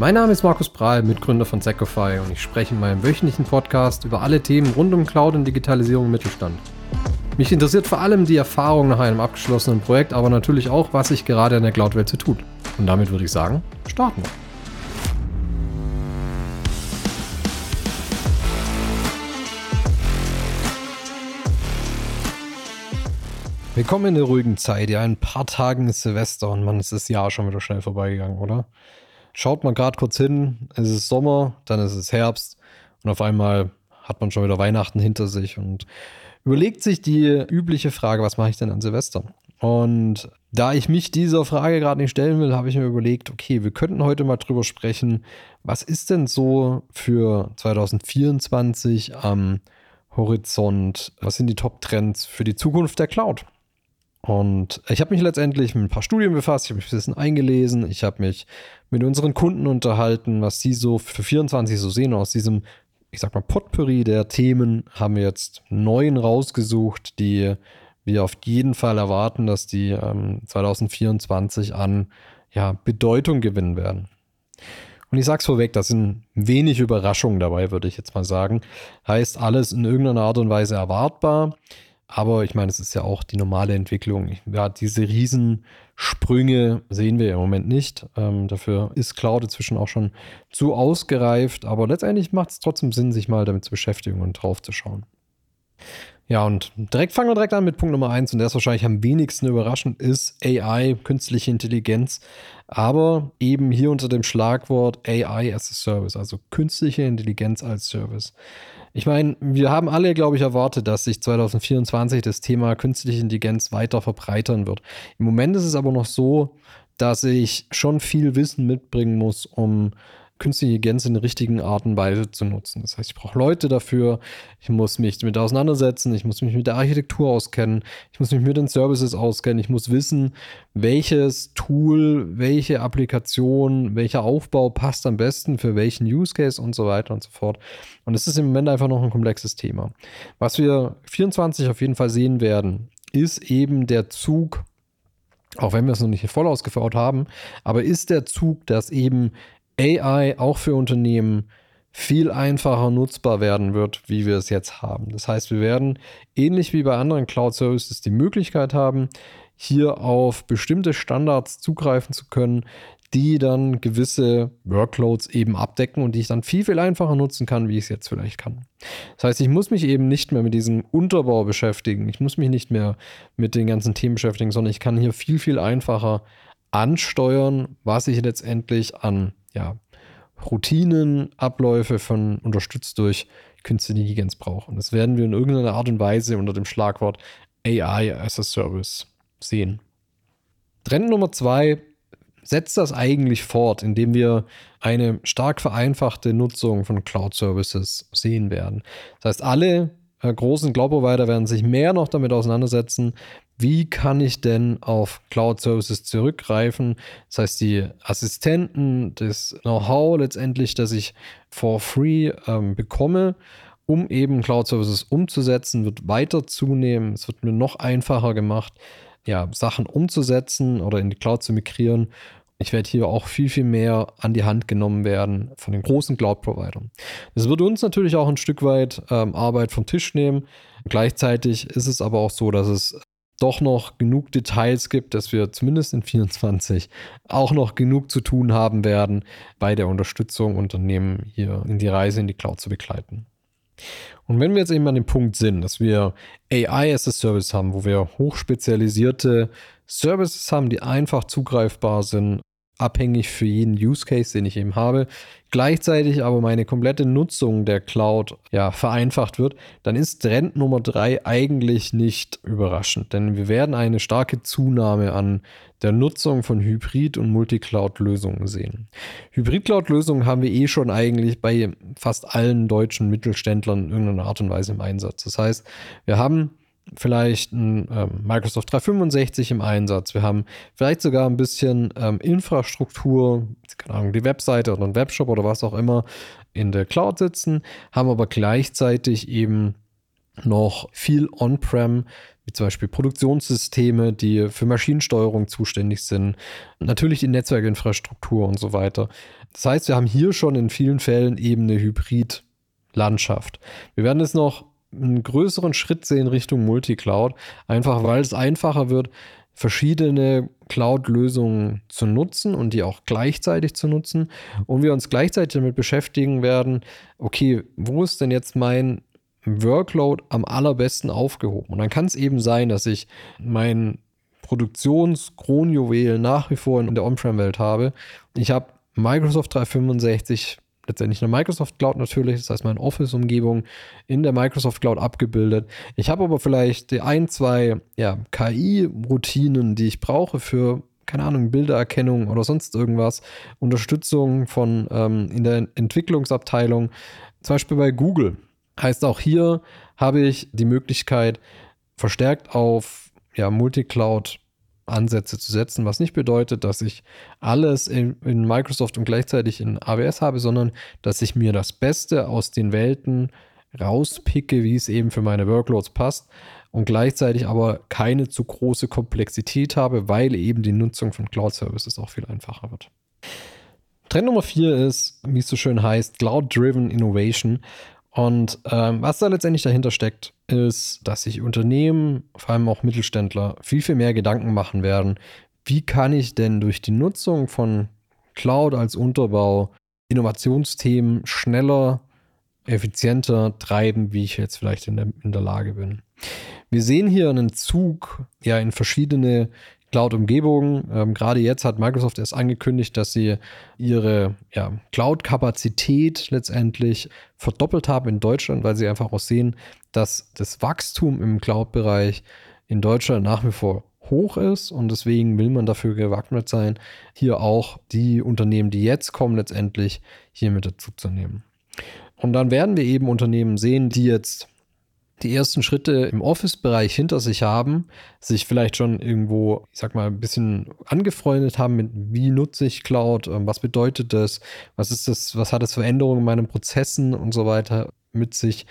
Mein Name ist Markus Prahl, Mitgründer von Secofy und ich spreche in meinem wöchentlichen Podcast über alle Themen rund um Cloud und Digitalisierung im Mittelstand. Mich interessiert vor allem die Erfahrung nach einem abgeschlossenen Projekt, aber natürlich auch, was sich gerade in der Cloud-Welt so tut. Und damit würde ich sagen, starten wir. Willkommen in der ruhigen Zeit. Ja, in ein paar Tagen ist Silvester und man ist das Jahr schon wieder schnell vorbeigegangen, oder? Schaut man gerade kurz hin, es ist Sommer, dann ist es Herbst und auf einmal hat man schon wieder Weihnachten hinter sich und überlegt sich die übliche Frage, was mache ich denn an Silvester? Und da ich mich dieser Frage gerade nicht stellen will, habe ich mir überlegt, okay, wir könnten heute mal drüber sprechen, was ist denn so für 2024 am Horizont, was sind die Top-Trends für die Zukunft der Cloud? Und ich habe mich letztendlich mit ein paar Studien befasst, ich habe mich ein bisschen eingelesen, ich habe mich mit unseren Kunden unterhalten, was sie so für 24 so sehen. Aus diesem, ich sag mal, Potpourri der Themen haben wir jetzt neun rausgesucht, die wir auf jeden Fall erwarten, dass die ähm, 2024 an ja, Bedeutung gewinnen werden. Und ich sag's vorweg, da sind wenig Überraschungen dabei, würde ich jetzt mal sagen. Heißt alles in irgendeiner Art und Weise erwartbar. Aber ich meine, es ist ja auch die normale Entwicklung. Ja, diese Riesensprünge sehen wir im Moment nicht. Ähm, dafür ist Cloud inzwischen auch schon zu ausgereift. Aber letztendlich macht es trotzdem Sinn, sich mal damit zu beschäftigen und drauf zu schauen. Ja, und direkt fangen wir direkt an mit Punkt Nummer eins und der ist wahrscheinlich am wenigsten überraschend, ist AI, künstliche Intelligenz, aber eben hier unter dem Schlagwort AI as a Service, also künstliche Intelligenz als Service. Ich meine, wir haben alle, glaube ich, erwartet, dass sich 2024 das Thema künstliche Intelligenz weiter verbreitern wird. Im Moment ist es aber noch so, dass ich schon viel Wissen mitbringen muss, um künstliche Intelligenz in der richtigen Art und Weise zu nutzen. Das heißt, ich brauche Leute dafür, ich muss mich damit auseinandersetzen, ich muss mich mit der Architektur auskennen, ich muss mich mit den Services auskennen, ich muss wissen, welches Tool, welche Applikation, welcher Aufbau passt am besten für welchen Use Case und so weiter und so fort. Und es ist im Moment einfach noch ein komplexes Thema. Was wir 24 auf jeden Fall sehen werden, ist eben der Zug auch wenn wir es noch nicht voll ausgefaut haben, aber ist der Zug, dass eben AI auch für Unternehmen viel einfacher nutzbar werden wird, wie wir es jetzt haben. Das heißt, wir werden ähnlich wie bei anderen Cloud Services die Möglichkeit haben, hier auf bestimmte Standards zugreifen zu können, die dann gewisse Workloads eben abdecken und die ich dann viel, viel einfacher nutzen kann, wie ich es jetzt vielleicht kann. Das heißt, ich muss mich eben nicht mehr mit diesem Unterbau beschäftigen. Ich muss mich nicht mehr mit den ganzen Themen beschäftigen, sondern ich kann hier viel, viel einfacher ansteuern, was ich letztendlich an ja, Routinen, Abläufe von unterstützt durch künstliche Intelligenz brauche. Und das werden wir in irgendeiner Art und Weise unter dem Schlagwort AI as a Service sehen. Trend Nummer zwei setzt das eigentlich fort, indem wir eine stark vereinfachte Nutzung von Cloud Services sehen werden. Das heißt, alle äh, großen Cloud-Provider werden sich mehr noch damit auseinandersetzen, wie kann ich denn auf Cloud Services zurückgreifen? Das heißt, die Assistenten, das Know-how letztendlich, das ich for free ähm, bekomme, um eben Cloud Services umzusetzen, wird weiter zunehmen. Es wird mir noch einfacher gemacht, ja, Sachen umzusetzen oder in die Cloud zu migrieren. Ich werde hier auch viel, viel mehr an die Hand genommen werden von den großen Cloud-Providern. Das wird uns natürlich auch ein Stück weit ähm, Arbeit vom Tisch nehmen. Gleichzeitig ist es aber auch so, dass es doch noch genug Details gibt, dass wir zumindest in 24 auch noch genug zu tun haben werden, bei der Unterstützung Unternehmen hier in die Reise in die Cloud zu begleiten. Und wenn wir jetzt eben an dem Punkt sind, dass wir AI as a Service haben, wo wir hochspezialisierte Services haben, die einfach zugreifbar sind abhängig für jeden Use Case, den ich eben habe, gleichzeitig aber meine komplette Nutzung der Cloud ja vereinfacht wird, dann ist Trend Nummer drei eigentlich nicht überraschend, denn wir werden eine starke Zunahme an der Nutzung von Hybrid- und Multicloud-Lösungen sehen. Hybrid-Cloud-Lösungen haben wir eh schon eigentlich bei fast allen deutschen Mittelständlern in irgendeiner Art und Weise im Einsatz. Das heißt, wir haben vielleicht ein ähm, Microsoft 365 im Einsatz. Wir haben vielleicht sogar ein bisschen ähm, Infrastruktur, keine Ahnung, die Webseite oder ein Webshop oder was auch immer in der Cloud sitzen, haben aber gleichzeitig eben noch viel On-Prem, wie zum Beispiel Produktionssysteme, die für Maschinensteuerung zuständig sind, natürlich die Netzwerkinfrastruktur und so weiter. Das heißt, wir haben hier schon in vielen Fällen eben eine Hybrid-Landschaft. Wir werden jetzt noch einen größeren Schritt sehen Richtung Multicloud, einfach weil es einfacher wird, verschiedene Cloud-Lösungen zu nutzen und die auch gleichzeitig zu nutzen. Und wir uns gleichzeitig damit beschäftigen werden, okay, wo ist denn jetzt mein Workload am allerbesten aufgehoben? Und dann kann es eben sein, dass ich mein Produktionskronjuwel nach wie vor in der On-Prem-Welt habe. Ich habe Microsoft 365 letztendlich eine Microsoft Cloud natürlich, das heißt meine Office-Umgebung in der Microsoft Cloud abgebildet. Ich habe aber vielleicht die ein, zwei ja, KI-Routinen, die ich brauche für, keine Ahnung, Bildererkennung oder sonst irgendwas, Unterstützung von ähm, in der Entwicklungsabteilung, zum Beispiel bei Google. Heißt auch hier habe ich die Möglichkeit, verstärkt auf ja, Multicloud Ansätze zu setzen, was nicht bedeutet, dass ich alles in, in, Microsoft und gleichzeitig in AWS habe, sondern dass ich mir das Beste aus den Welten rauspicke, wie es eben für meine Workloads passt und gleichzeitig aber keine zu große Komplexität habe, weil eben die Nutzung von Cloud Services auch viel einfacher wird. Trend Nummer vier ist, wie es so schön heißt, Cloud-Driven Innovation. Und ähm, was da letztendlich dahinter steckt, ist, dass sich Unternehmen, vor allem auch Mittelständler, viel, viel mehr Gedanken machen werden, wie kann ich denn durch die Nutzung von Cloud als Unterbau Innovationsthemen schneller, effizienter treiben, wie ich jetzt vielleicht in der, in der Lage bin. Wir sehen hier einen Zug ja in verschiedene Cloud-Umgebung. Ähm, Gerade jetzt hat Microsoft erst angekündigt, dass sie ihre ja, Cloud-Kapazität letztendlich verdoppelt haben in Deutschland, weil sie einfach auch sehen, dass das Wachstum im Cloud-Bereich in Deutschland nach wie vor hoch ist und deswegen will man dafür gewappnet sein, hier auch die Unternehmen, die jetzt kommen, letztendlich hier mit dazu zu nehmen. Und dann werden wir eben Unternehmen sehen, die jetzt die ersten Schritte im Office-Bereich hinter sich haben, sich vielleicht schon irgendwo, ich sag mal, ein bisschen angefreundet haben mit, wie nutze ich Cloud, ähm, was bedeutet das, was ist das, was hat das für Änderungen in meinen Prozessen und so weiter mit sich.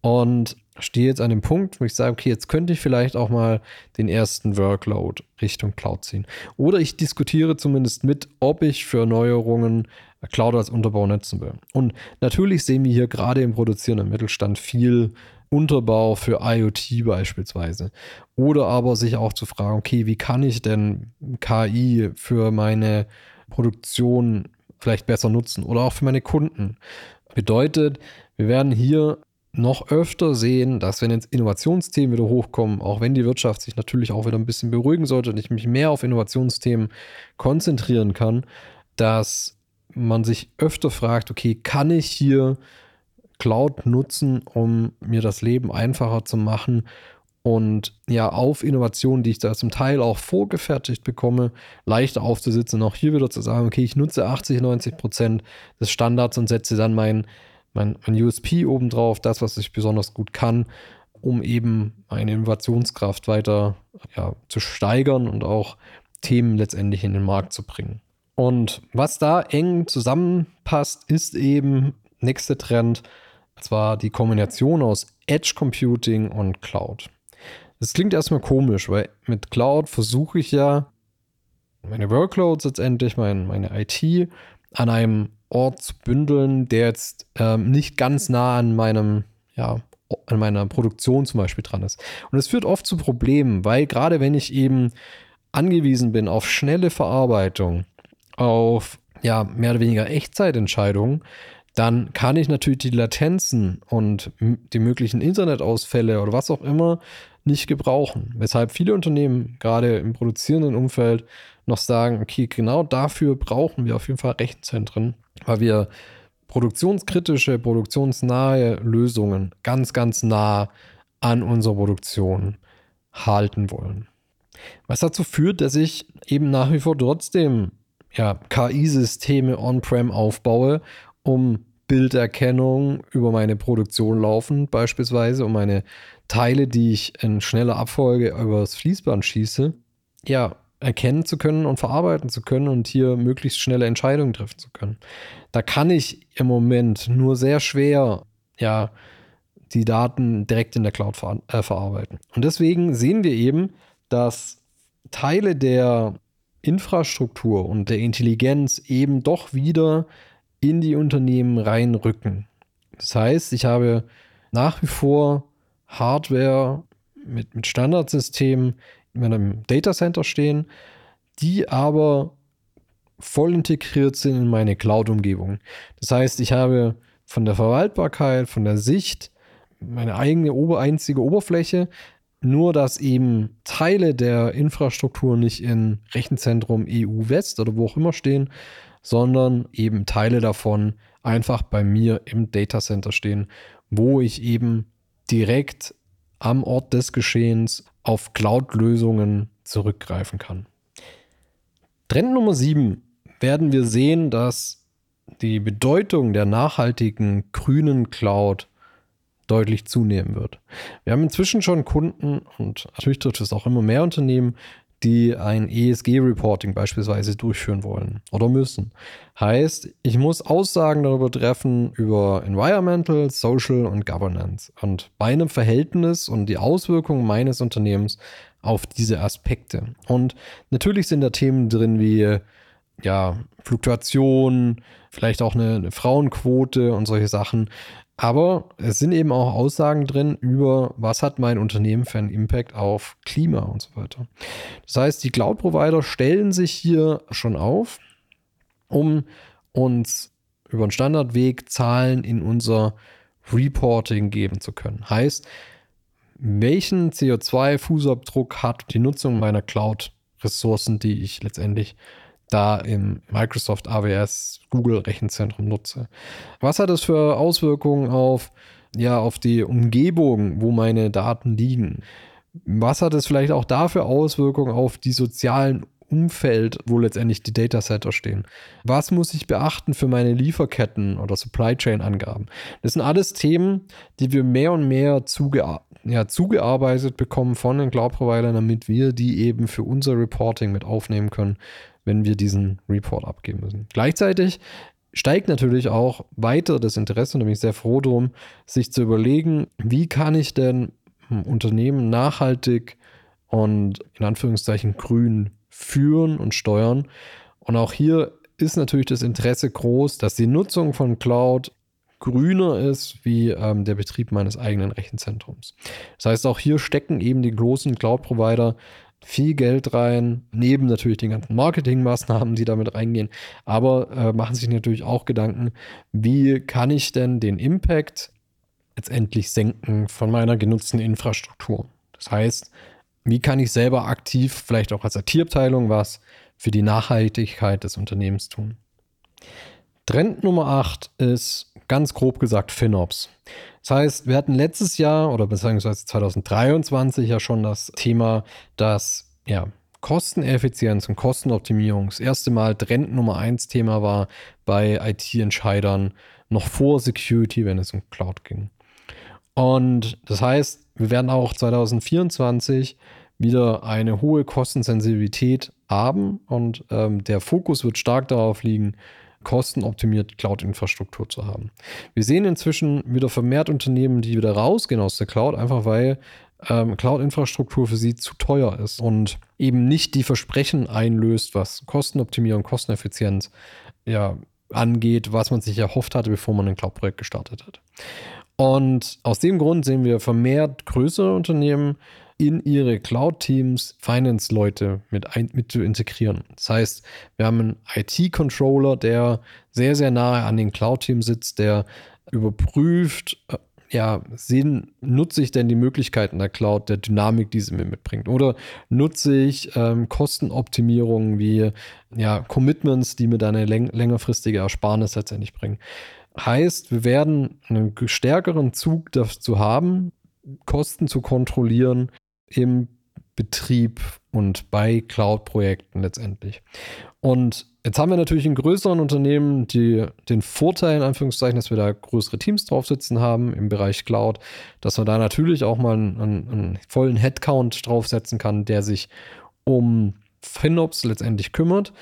Und stehe jetzt an dem Punkt, wo ich sage, okay, jetzt könnte ich vielleicht auch mal den ersten Workload Richtung Cloud ziehen. Oder ich diskutiere zumindest mit, ob ich für Neuerungen Cloud als Unterbau nutzen will. Und natürlich sehen wir hier gerade im produzierenden Mittelstand viel Unterbau für IoT beispielsweise. Oder aber sich auch zu fragen, okay, wie kann ich denn KI für meine Produktion vielleicht besser nutzen oder auch für meine Kunden? Bedeutet, wir werden hier noch öfter sehen, dass wenn jetzt Innovationsthemen wieder hochkommen, auch wenn die Wirtschaft sich natürlich auch wieder ein bisschen beruhigen sollte und ich mich mehr auf Innovationsthemen konzentrieren kann, dass man sich öfter fragt, okay, kann ich hier Cloud nutzen, um mir das Leben einfacher zu machen und ja auf Innovationen, die ich da zum Teil auch vorgefertigt bekomme, leichter aufzusitzen auch hier wieder zu sagen, okay, ich nutze 80, 90 Prozent des Standards und setze dann mein, mein, mein USP obendrauf, das, was ich besonders gut kann, um eben meine Innovationskraft weiter ja, zu steigern und auch Themen letztendlich in den Markt zu bringen. Und was da eng zusammenpasst, ist eben nächster Trend, zwar die Kombination aus Edge Computing und Cloud. Das klingt erstmal komisch, weil mit Cloud versuche ich ja meine Workloads letztendlich, mein, meine IT an einem Ort zu bündeln, der jetzt ähm, nicht ganz nah an meinem, ja, an meiner Produktion zum Beispiel dran ist. Und es führt oft zu Problemen, weil gerade wenn ich eben angewiesen bin auf schnelle Verarbeitung, auf ja, mehr oder weniger Echtzeitentscheidungen, dann kann ich natürlich die Latenzen und die möglichen Internetausfälle oder was auch immer nicht gebrauchen. Weshalb viele Unternehmen gerade im produzierenden Umfeld noch sagen, okay, genau dafür brauchen wir auf jeden Fall Rechenzentren, weil wir produktionskritische, produktionsnahe Lösungen ganz, ganz nah an unserer Produktion halten wollen. Was dazu führt, dass ich eben nach wie vor trotzdem ja, KI-Systeme on-prem aufbaue um Bilderkennung über meine Produktion laufen, beispielsweise, um meine Teile, die ich in schneller Abfolge übers Fließband schieße, ja, erkennen zu können und verarbeiten zu können und hier möglichst schnelle Entscheidungen treffen zu können. Da kann ich im Moment nur sehr schwer, ja, die Daten direkt in der Cloud ver äh, verarbeiten. Und deswegen sehen wir eben, dass Teile der Infrastruktur und der Intelligenz eben doch wieder in die Unternehmen reinrücken. Das heißt, ich habe nach wie vor Hardware mit, mit Standardsystemen in meinem Datacenter stehen, die aber voll integriert sind in meine Cloud-Umgebung. Das heißt, ich habe von der Verwaltbarkeit, von der Sicht meine eigene einzige Oberfläche, nur dass eben Teile der Infrastruktur nicht in Rechenzentrum EU West oder wo auch immer stehen, sondern eben Teile davon einfach bei mir im Datacenter stehen, wo ich eben direkt am Ort des Geschehens auf Cloud-Lösungen zurückgreifen kann. Trend Nummer 7 werden wir sehen, dass die Bedeutung der nachhaltigen grünen Cloud deutlich zunehmen wird. Wir haben inzwischen schon Kunden und natürlich trifft es auch immer mehr Unternehmen, die ein ESG-Reporting beispielsweise durchführen wollen oder müssen. Heißt, ich muss Aussagen darüber treffen über Environmental, Social und Governance und meinem Verhältnis und die Auswirkungen meines Unternehmens auf diese Aspekte. Und natürlich sind da Themen drin wie ja, Fluktuation, vielleicht auch eine, eine Frauenquote und solche Sachen. Aber es sind eben auch Aussagen drin über, was hat mein Unternehmen für einen Impact auf Klima und so weiter. Das heißt, die Cloud-Provider stellen sich hier schon auf, um uns über einen Standardweg Zahlen in unser Reporting geben zu können. Heißt, welchen CO2-Fußabdruck hat die Nutzung meiner Cloud-Ressourcen, die ich letztendlich da im Microsoft AWS Google Rechenzentrum nutze. Was hat das für Auswirkungen auf, ja, auf die Umgebung, wo meine Daten liegen? Was hat es vielleicht auch dafür Auswirkungen auf die sozialen Umfeld, wo letztendlich die Datasetter stehen? Was muss ich beachten für meine Lieferketten oder Supply Chain Angaben? Das sind alles Themen, die wir mehr und mehr zuge ja, zugearbeitet bekommen von den Cloud-Providern, damit wir die eben für unser Reporting mit aufnehmen können wenn wir diesen Report abgeben müssen. Gleichzeitig steigt natürlich auch weiter das Interesse, und da bin ich sehr froh drum, sich zu überlegen, wie kann ich denn Unternehmen nachhaltig und in Anführungszeichen grün führen und steuern. Und auch hier ist natürlich das Interesse groß, dass die Nutzung von Cloud grüner ist wie ähm, der Betrieb meines eigenen Rechenzentrums. Das heißt, auch hier stecken eben die großen Cloud-Provider viel Geld rein, neben natürlich den ganzen Marketingmaßnahmen, die damit reingehen, aber äh, machen sich natürlich auch Gedanken, wie kann ich denn den Impact letztendlich senken von meiner genutzten Infrastruktur. Das heißt, wie kann ich selber aktiv, vielleicht auch als IT-Abteilung, was für die Nachhaltigkeit des Unternehmens tun. Trend Nummer 8 ist ganz grob gesagt FinOps. Das heißt, wir hatten letztes Jahr oder beziehungsweise 2023 ja schon das Thema, dass ja, Kosteneffizienz und Kostenoptimierung das erste Mal Trend Nummer 1 Thema war bei IT-Entscheidern noch vor Security, wenn es um Cloud ging. Und das heißt, wir werden auch 2024 wieder eine hohe Kostensensibilität haben und ähm, der Fokus wird stark darauf liegen, kostenoptimiert Cloud-Infrastruktur zu haben. Wir sehen inzwischen wieder vermehrt Unternehmen, die wieder rausgehen aus der Cloud, einfach weil ähm, Cloud-Infrastruktur für sie zu teuer ist und eben nicht die Versprechen einlöst, was Kostenoptimierung, Kosteneffizienz ja, angeht, was man sich erhofft hatte, bevor man ein Cloud-Projekt gestartet hat. Und aus dem Grund sehen wir vermehrt größere Unternehmen, in ihre Cloud-Teams Finance-Leute mit, mit zu integrieren. Das heißt, wir haben einen IT-Controller, der sehr, sehr nahe an den Cloud-Teams sitzt, der überprüft, äh, ja, sehen, nutze ich denn die Möglichkeiten der Cloud, der Dynamik, die sie mir mitbringt? Oder nutze ich ähm, Kostenoptimierungen wie ja, Commitments, die mir dann eine läng längerfristige Ersparnis letztendlich bringen? Heißt, wir werden einen stärkeren Zug dazu haben, Kosten zu kontrollieren, im Betrieb und bei Cloud-Projekten letztendlich. Und jetzt haben wir natürlich in größeren Unternehmen die, den Vorteil, in Anführungszeichen, dass wir da größere Teams drauf sitzen haben im Bereich Cloud, dass man da natürlich auch mal einen, einen vollen Headcount draufsetzen kann, der sich um FinOps letztendlich kümmert.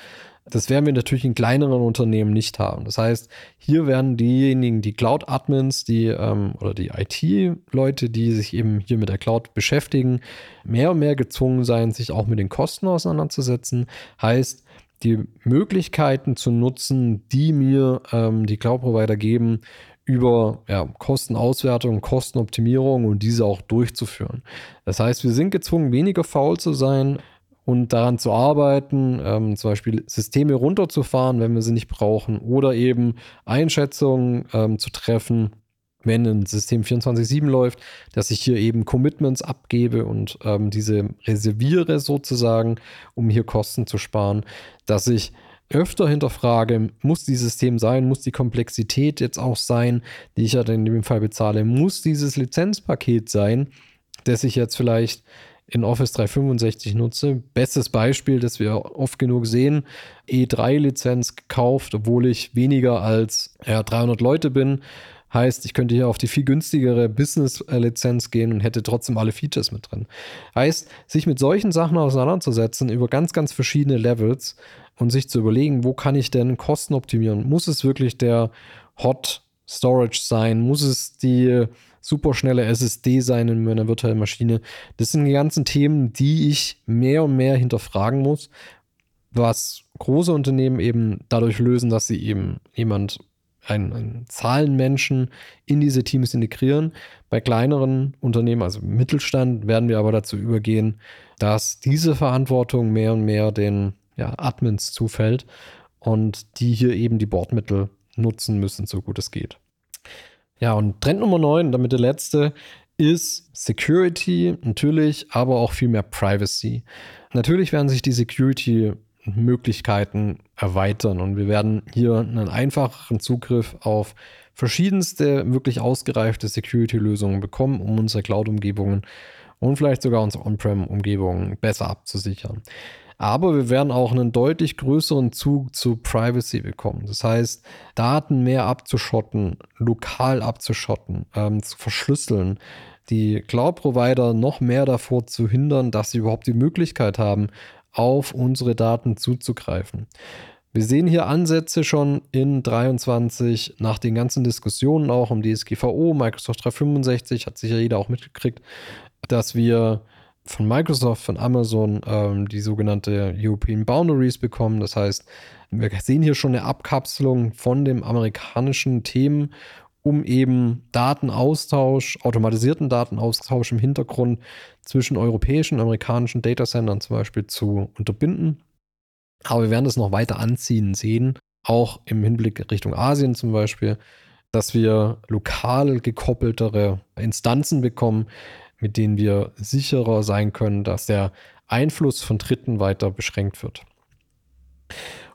Das werden wir natürlich in kleineren Unternehmen nicht haben. Das heißt, hier werden diejenigen, die Cloud-Admins, die ähm, oder die IT-Leute, die sich eben hier mit der Cloud beschäftigen, mehr und mehr gezwungen sein, sich auch mit den Kosten auseinanderzusetzen. Heißt, die Möglichkeiten zu nutzen, die mir ähm, die Cloud-Provider geben, über ja, Kostenauswertung, Kostenoptimierung und diese auch durchzuführen. Das heißt, wir sind gezwungen, weniger faul zu sein und daran zu arbeiten, ähm, zum Beispiel Systeme runterzufahren, wenn wir sie nicht brauchen, oder eben Einschätzungen ähm, zu treffen, wenn ein System 24-7 läuft, dass ich hier eben Commitments abgebe und ähm, diese reserviere sozusagen, um hier Kosten zu sparen, dass ich öfter hinterfrage, muss dieses System sein, muss die Komplexität jetzt auch sein, die ich ja in dem Fall bezahle, muss dieses Lizenzpaket sein, das ich jetzt vielleicht in Office 365 nutze. Bestes Beispiel, das wir oft genug sehen, E3-Lizenz gekauft, obwohl ich weniger als ja, 300 Leute bin. Heißt, ich könnte hier auf die viel günstigere Business-Lizenz gehen und hätte trotzdem alle Features mit drin. Heißt, sich mit solchen Sachen auseinanderzusetzen über ganz, ganz verschiedene Levels und sich zu überlegen, wo kann ich denn Kosten optimieren? Muss es wirklich der Hot Storage sein? Muss es die superschnelle SSD sein in meiner virtuellen Maschine? Das sind die ganzen Themen, die ich mehr und mehr hinterfragen muss, was große Unternehmen eben dadurch lösen, dass sie eben jemand einen, einen Zahlenmenschen in diese Teams integrieren. Bei kleineren Unternehmen, also Mittelstand, werden wir aber dazu übergehen, dass diese Verantwortung mehr und mehr den ja, Admins zufällt und die hier eben die Bordmittel nutzen müssen, so gut es geht. Ja, und Trend Nummer 9, damit der letzte, ist Security natürlich, aber auch viel mehr Privacy. Natürlich werden sich die Security-Möglichkeiten erweitern und wir werden hier einen einfacheren Zugriff auf verschiedenste wirklich ausgereifte Security-Lösungen bekommen, um unsere Cloud-Umgebungen und vielleicht sogar unsere On-Prem-Umgebungen besser abzusichern. Aber wir werden auch einen deutlich größeren Zug zu Privacy bekommen. Das heißt, Daten mehr abzuschotten, lokal abzuschotten, ähm, zu verschlüsseln, die Cloud-Provider noch mehr davor zu hindern, dass sie überhaupt die Möglichkeit haben, auf unsere Daten zuzugreifen. Wir sehen hier Ansätze schon in 23 nach den ganzen Diskussionen auch um DSGVO, Microsoft 365, hat sicher jeder auch mitgekriegt, dass wir von Microsoft, von Amazon ähm, die sogenannte European Boundaries bekommen. Das heißt, wir sehen hier schon eine Abkapselung von dem amerikanischen Themen, um eben Datenaustausch, automatisierten Datenaustausch im Hintergrund zwischen europäischen und amerikanischen Datacentern zum Beispiel zu unterbinden. Aber wir werden das noch weiter anziehen sehen, auch im Hinblick Richtung Asien zum Beispiel, dass wir lokal gekoppeltere Instanzen bekommen, mit denen wir sicherer sein können, dass der Einfluss von Dritten weiter beschränkt wird.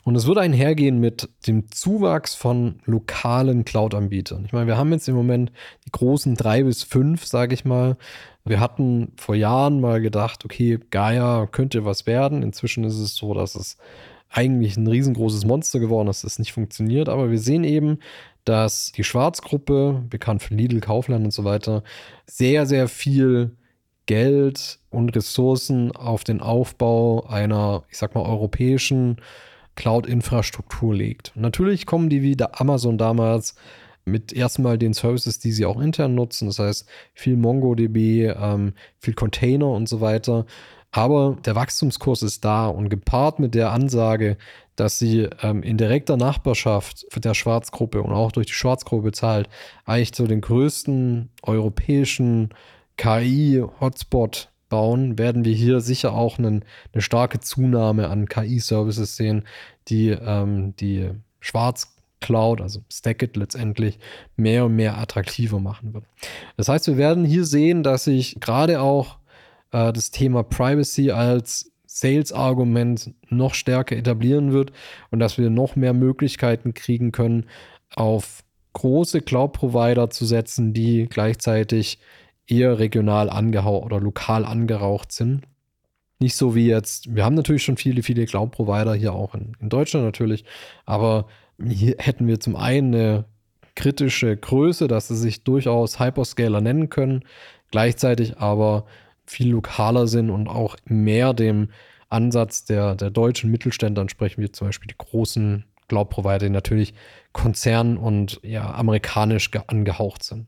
Und es wird einhergehen mit dem Zuwachs von lokalen Cloud-Anbietern. Ich meine, wir haben jetzt im Moment die großen drei bis fünf, sage ich mal. Wir hatten vor Jahren mal gedacht, okay, Gaia könnte was werden. Inzwischen ist es so, dass es eigentlich ein riesengroßes Monster geworden ist, das nicht funktioniert. Aber wir sehen eben, dass die Schwarzgruppe, bekannt für Lidl, Kaufland und so weiter, sehr, sehr viel Geld und Ressourcen auf den Aufbau einer, ich sag mal, europäischen Cloud-Infrastruktur legt. Natürlich kommen die wie der Amazon damals mit erstmal den Services, die sie auch intern nutzen, das heißt viel MongoDB, ähm, viel Container und so weiter. Aber der Wachstumskurs ist da und gepaart mit der Ansage, dass sie ähm, in direkter Nachbarschaft der Schwarzgruppe und auch durch die Schwarzgruppe zahlt, eigentlich so den größten europäischen KI-Hotspot bauen, werden wir hier sicher auch einen, eine starke Zunahme an KI-Services sehen, die ähm, die Schwarzcloud, also Stackit letztendlich, mehr und mehr attraktiver machen wird. Das heißt, wir werden hier sehen, dass sich gerade auch äh, das Thema Privacy als Sales-Argument noch stärker etablieren wird und dass wir noch mehr Möglichkeiten kriegen können, auf große Cloud-Provider zu setzen, die gleichzeitig eher regional angehaucht oder lokal angeraucht sind. Nicht so wie jetzt, wir haben natürlich schon viele, viele Cloud-Provider hier auch in, in Deutschland natürlich, aber hier hätten wir zum einen eine kritische Größe, dass sie sich durchaus Hyperscaler nennen können, gleichzeitig aber viel lokaler sind und auch mehr dem Ansatz der, der deutschen Mittelständler sprechen wir zum Beispiel die großen Cloud-Provider, die natürlich konzern- und ja, amerikanisch angehaucht sind.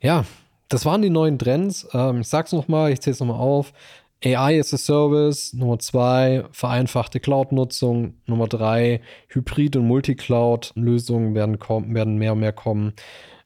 Ja, das waren die neuen Trends. Ähm, ich sag's nochmal, ich zähle es nochmal auf. AI as a Service, Nummer zwei, vereinfachte Cloud-Nutzung, Nummer drei, Hybrid- und Multicloud-Lösungen werden, werden mehr und mehr kommen.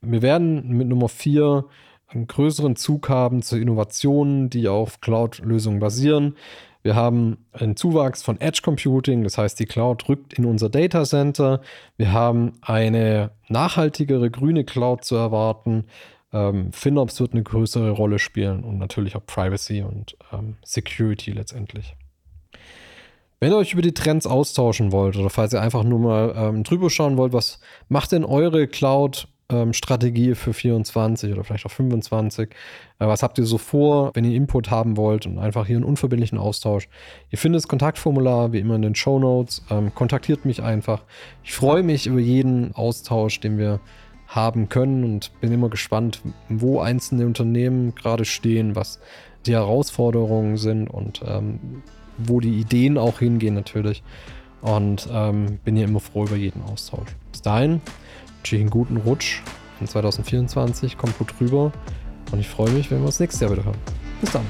Wir werden mit Nummer vier einen größeren Zug haben zu Innovationen, die auf Cloud-Lösungen basieren. Wir haben einen Zuwachs von Edge Computing, das heißt, die Cloud rückt in unser Data Center. Wir haben eine nachhaltigere grüne Cloud zu erwarten. Ähm, FinOps wird eine größere Rolle spielen und natürlich auch Privacy und ähm, Security letztendlich. Wenn ihr euch über die Trends austauschen wollt oder falls ihr einfach nur mal ähm, drüber schauen wollt, was macht denn eure Cloud ähm, Strategie für 24 oder vielleicht auch 25. Äh, was habt ihr so vor, wenn ihr Input haben wollt und einfach hier einen unverbindlichen Austausch? Ihr findet das Kontaktformular wie immer in den Show Notes. Ähm, kontaktiert mich einfach. Ich freue mich über jeden Austausch, den wir haben können und bin immer gespannt, wo einzelne Unternehmen gerade stehen, was die Herausforderungen sind und ähm, wo die Ideen auch hingehen natürlich. Und ähm, bin hier immer froh über jeden Austausch. Bis dahin wünsche ich einen guten Rutsch in 2024. Kommt gut rüber. Und ich freue mich, wenn wir uns nächstes Jahr wieder hören. Bis dann.